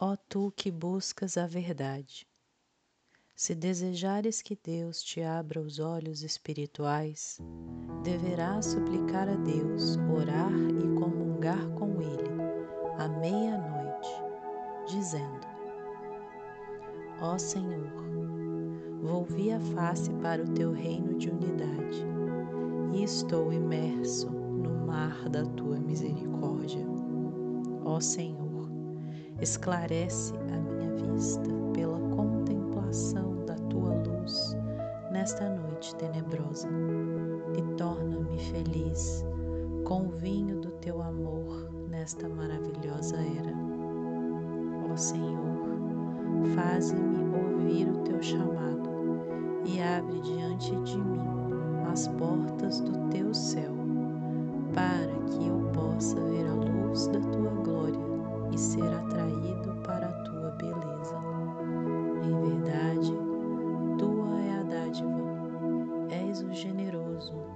Ó tu que buscas a verdade, se desejares que Deus te abra os olhos espirituais, deverás suplicar a Deus, orar e comungar com Ele à meia-noite, dizendo: Ó Senhor, volvi a face para o teu reino de unidade e estou imerso no mar da tua misericórdia. Ó Senhor, Esclarece a minha vista pela contemplação da tua luz nesta noite tenebrosa e torna-me feliz com o vinho do teu amor nesta maravilhosa era. Ó Senhor, faze-me ouvir o teu chamado e abre diante de mim as portas do teu céu, para que eu possa ver a luz da tua glória e ser atraído para a tua beleza. Em verdade, tua é a dádiva, és o generoso